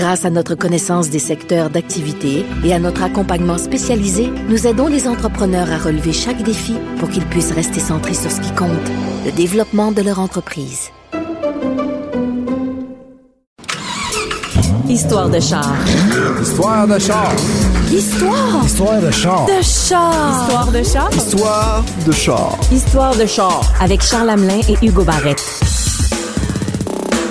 Grâce à notre connaissance des secteurs d'activité et à notre accompagnement spécialisé, nous aidons les entrepreneurs à relever chaque défi pour qu'ils puissent rester centrés sur ce qui compte, le développement de leur entreprise. Histoire de char. Histoire de char. Histoire Histoire de char. de char. Histoire de char. Histoire de char. Histoire de char. Avec Charles Hamelin et Hugo Barrette.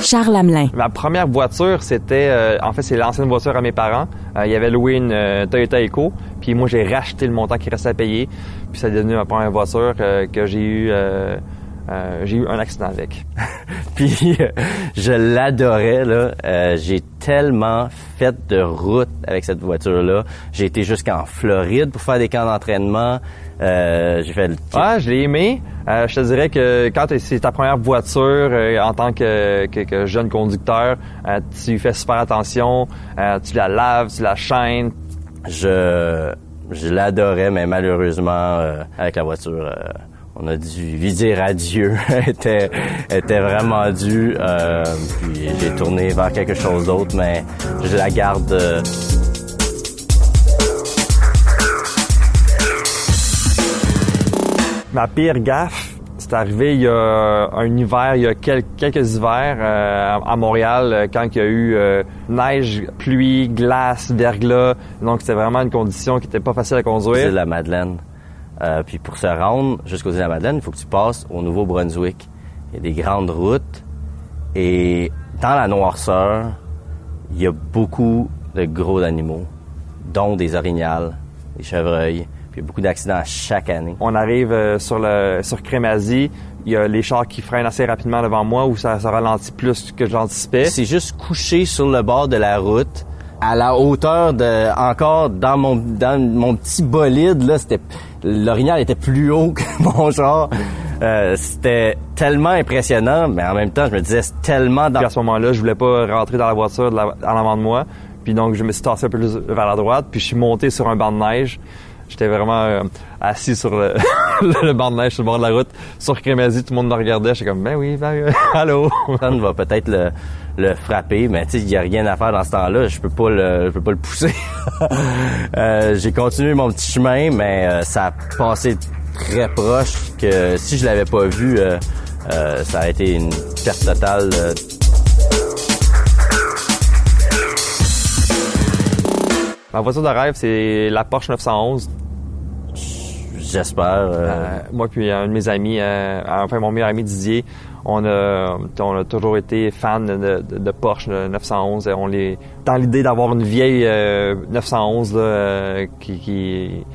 Charles Hamelin. Ma première voiture, c'était, euh, en fait, c'est l'ancienne voiture à mes parents. Euh, il y avait loué une euh, Toyota Echo, puis moi j'ai racheté le montant qui restait à payer, puis ça est devenu ma première voiture euh, que j'ai eu. euh, euh, j'ai eu un accident avec. Puis euh, je l'adorais là. Euh, j'ai tellement fait de route avec cette voiture-là. J'ai été jusqu'en Floride pour faire des camps d'entraînement. Euh, j'ai fait le Ouais, je l'ai aimé. Euh, je te dirais que quand c'est ta première voiture euh, en tant que, jeune conducteur, euh, tu fais super attention, tu la laves, tu la chaînes. Je je l'adorais, mais malheureusement avec la voiture. on a dû lui dire adieu. Était, était vraiment due. Puis j'ai tourné vers quelque chose d'autre, mais je la garde. Ma pire gaffe, c'est arrivé il y a un hiver, il y a quel- quelques hivers euh, à Montréal, euh, quand il y a eu euh, neige, pluie, glace, verglas. Donc c'était vraiment une condition qui était pas facile à conduire. de la Madeleine. Puis pour se rendre jusqu'aux îles de la Madeleine, il faut que tu passes au Nouveau-Brunswick. Il y a des grandes routes et dans la noirceur, il y a beaucoup de gros animaux, dont des orignales, des chevreuils. Puis il y a beaucoup d'accidents chaque année. On arrive euh, sur le sur Crémazie, il y a les chars qui freinent assez rapidement devant moi où ça, ça ralentit plus que j'anticipais. C'est juste couché sur le bord de la route, à la hauteur de encore dans mon dans mon petit bolide là, c'était l'orignal était plus haut que mon char. Euh, c'était tellement impressionnant, mais en même temps, je me disais c'est tellement dans Puis à ce moment-là, je voulais pas rentrer dans la voiture de la- en avant de moi. Puis donc, je me suis tassé un peu plus vers la droite. Puis je suis monté sur un banc de neige. J'étais vraiment euh, assis sur le, le banc de neige sur le bord de la route. Sur Crémazie, tout le monde me regardait. J'étais comme, ben oui, ben oui, allô? va peut-être le, le frapper, mais tu sais, il y a rien à faire dans ce temps-là. Je peux pas le, je peux pas le pousser. Euh, j'ai continué mon petit chemin, mais euh, ça a passé très proche que si je l'avais pas vu, euh, euh, ça a été une perte totale. Ma voiture de rêve, c'est la Porsche 911. J'espère. euh, Euh, moi puis un de mes amis, euh, enfin mon meilleur ami Didier, on a, on a toujours été fan de, de- de Porsche de 911. On les, dans l'idée d'avoir une vieille euh, 911 là, qui, qui-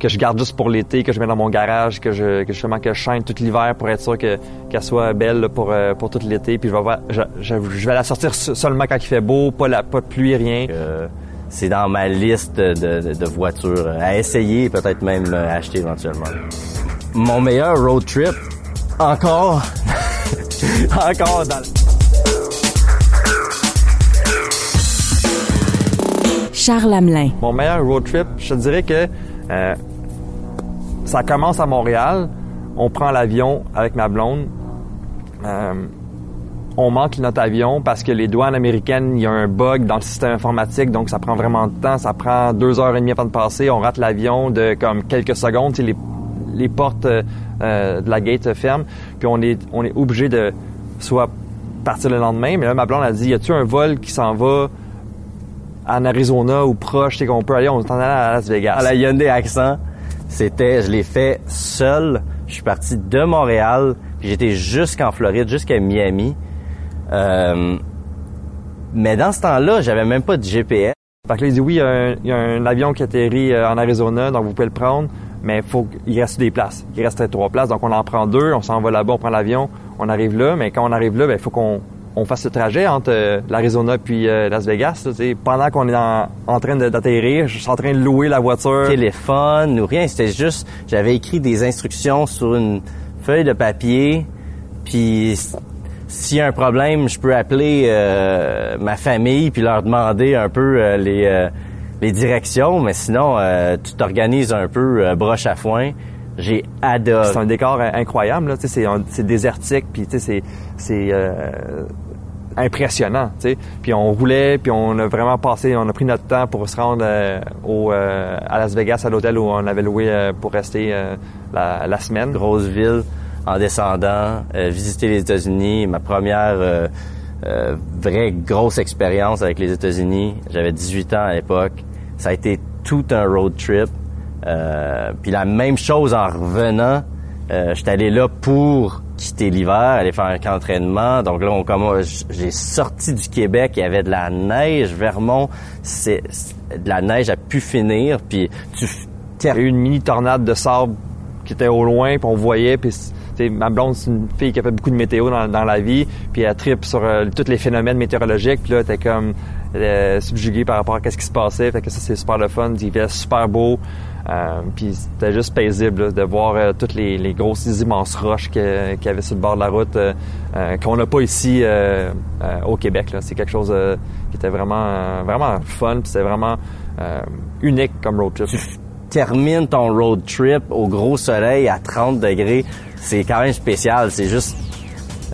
que je garde juste pour l'été, que je mets dans mon garage, que je que justement que je chaîne tout l'hiver pour être sûr que qu'elle soit belle là, pour pour tout l'été. Puis je vais voir- je, je, je vais la sortir se- seulement quand il fait beau, pas la pas de pluie rien. euh, c'est dans ma liste de, de- de voitures à essayer et peut-être même euh, acheter éventuellement. Mon meilleur road trip, encore, encore dans le- Charles Hamelin. Mon meilleur road trip, je te dirais que euh, ça commence à Montréal. On prend l'avion avec ma blonde. Euh, on manque notre avion parce que les douanes américaines, il y a un bug dans le système informatique, donc ça prend vraiment de temps. Ça prend deux heures et demie avant de passer. On rate l'avion de comme quelques secondes. Tu les, les portes euh, euh, de la gate ferment, puis on est, on est obligé de soit partir le lendemain. Mais là, ma blonde a dit, y a-tu un vol qui s'en va en Arizona ou proche, sais qu'on peut aller, on s'en à Las Vegas. à la Hyundai Accent, c'était, je l'ai fait seul. Je suis parti de Montréal, j'étais jusqu'en Floride, jusqu'à Miami. Euh, mais dans ce temps-là, j'avais même pas de GPS. Fait que là, il dit oui, il y a un, a avion qui atterrit euh, en Arizona, donc vous pouvez le prendre, mais faut il reste des places. Il reste trois places, donc on en prend deux, on s'en va là-bas, on prend l'avion, on arrive là, mais quand on arrive là, ben, il faut qu'on on fasse ce trajet entre euh, l'Arizona puis Las Vegas. pendant qu'on est en, train d'atterrir, je suis en train de louer la voiture. téléphone ou rien. C'était juste, j'avais écrit des instructions sur une feuille de papier. Puis s'il y a un problème, je peux appeler euh, ma famille puis leur demander un peu euh, les, euh, les directions. Mais sinon, euh, tu t'organises un peu euh, broche à foin. J'ai adoré. C'est un décor incroyable, là, c'est, c'est désertique, puis c'est, c'est euh, impressionnant. Puis on roulait, puis on a vraiment passé, on a pris notre temps pour se rendre au, euh, à Las Vegas, à l'hôtel où on avait loué pour rester euh, la, la semaine. grosse ville en descendant, euh, visiter les États-Unis, ma première euh, euh, vraie grosse expérience avec les États-Unis. J'avais 18 ans à l'époque. Ça a été tout un road trip. Puis la même chose en revenant, j'étais allé là pour quitter l'hiver, aller faire un camp d'entraînement. Donc là, on commence, j'ai sorti du Québec, il y avait de la neige. Vermont, c'est c'est- de la neige à pu finir. Puis tu Il y a eu une mini tornade de sable qui était au loin, puis on voyait, puis ma blonde, c'est une fille qui a fait beaucoup de météo dans, la vie, puis elle tripe sur euh, tous les phénomènes météorologiques, puis là, t'es comme euh, subjugué par rapport à ce qui se passait, fait que ça, c'est super le fun, il fait super beau, euh, puis c'était juste paisible de voir euh, toutes les, grosses immenses roches qu'il y avait sur le bord de la route, qu'on n'a pas ici au Québec. C'est quelque chose qui était vraiment, vraiment fun, puis c'était vraiment unique comme road trip. Termine ton road trip au gros soleil à 30 degrés, c'est quand même spécial. C'est juste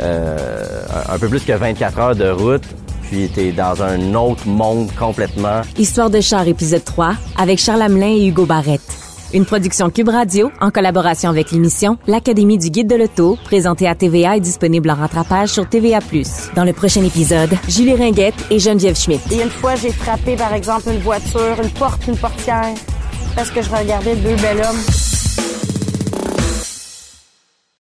euh, un un peu plus que 24 heures de route, puis t'es dans un autre monde complètement. Histoire de char épisode 3 avec Charles Hamelin et Hugo Barrette. Une production Cube Radio en collaboration avec l'émission L'Académie du Guide de l'Auto, présentée à TVA et disponible en rattrapage sur TVA+. Dans le prochain épisode, Julie Ringuette et Geneviève Schmidt. Et une fois, j'ai frappé, par exemple, une voiture, une porte, une portière, parce que je regardais deux bel hommes.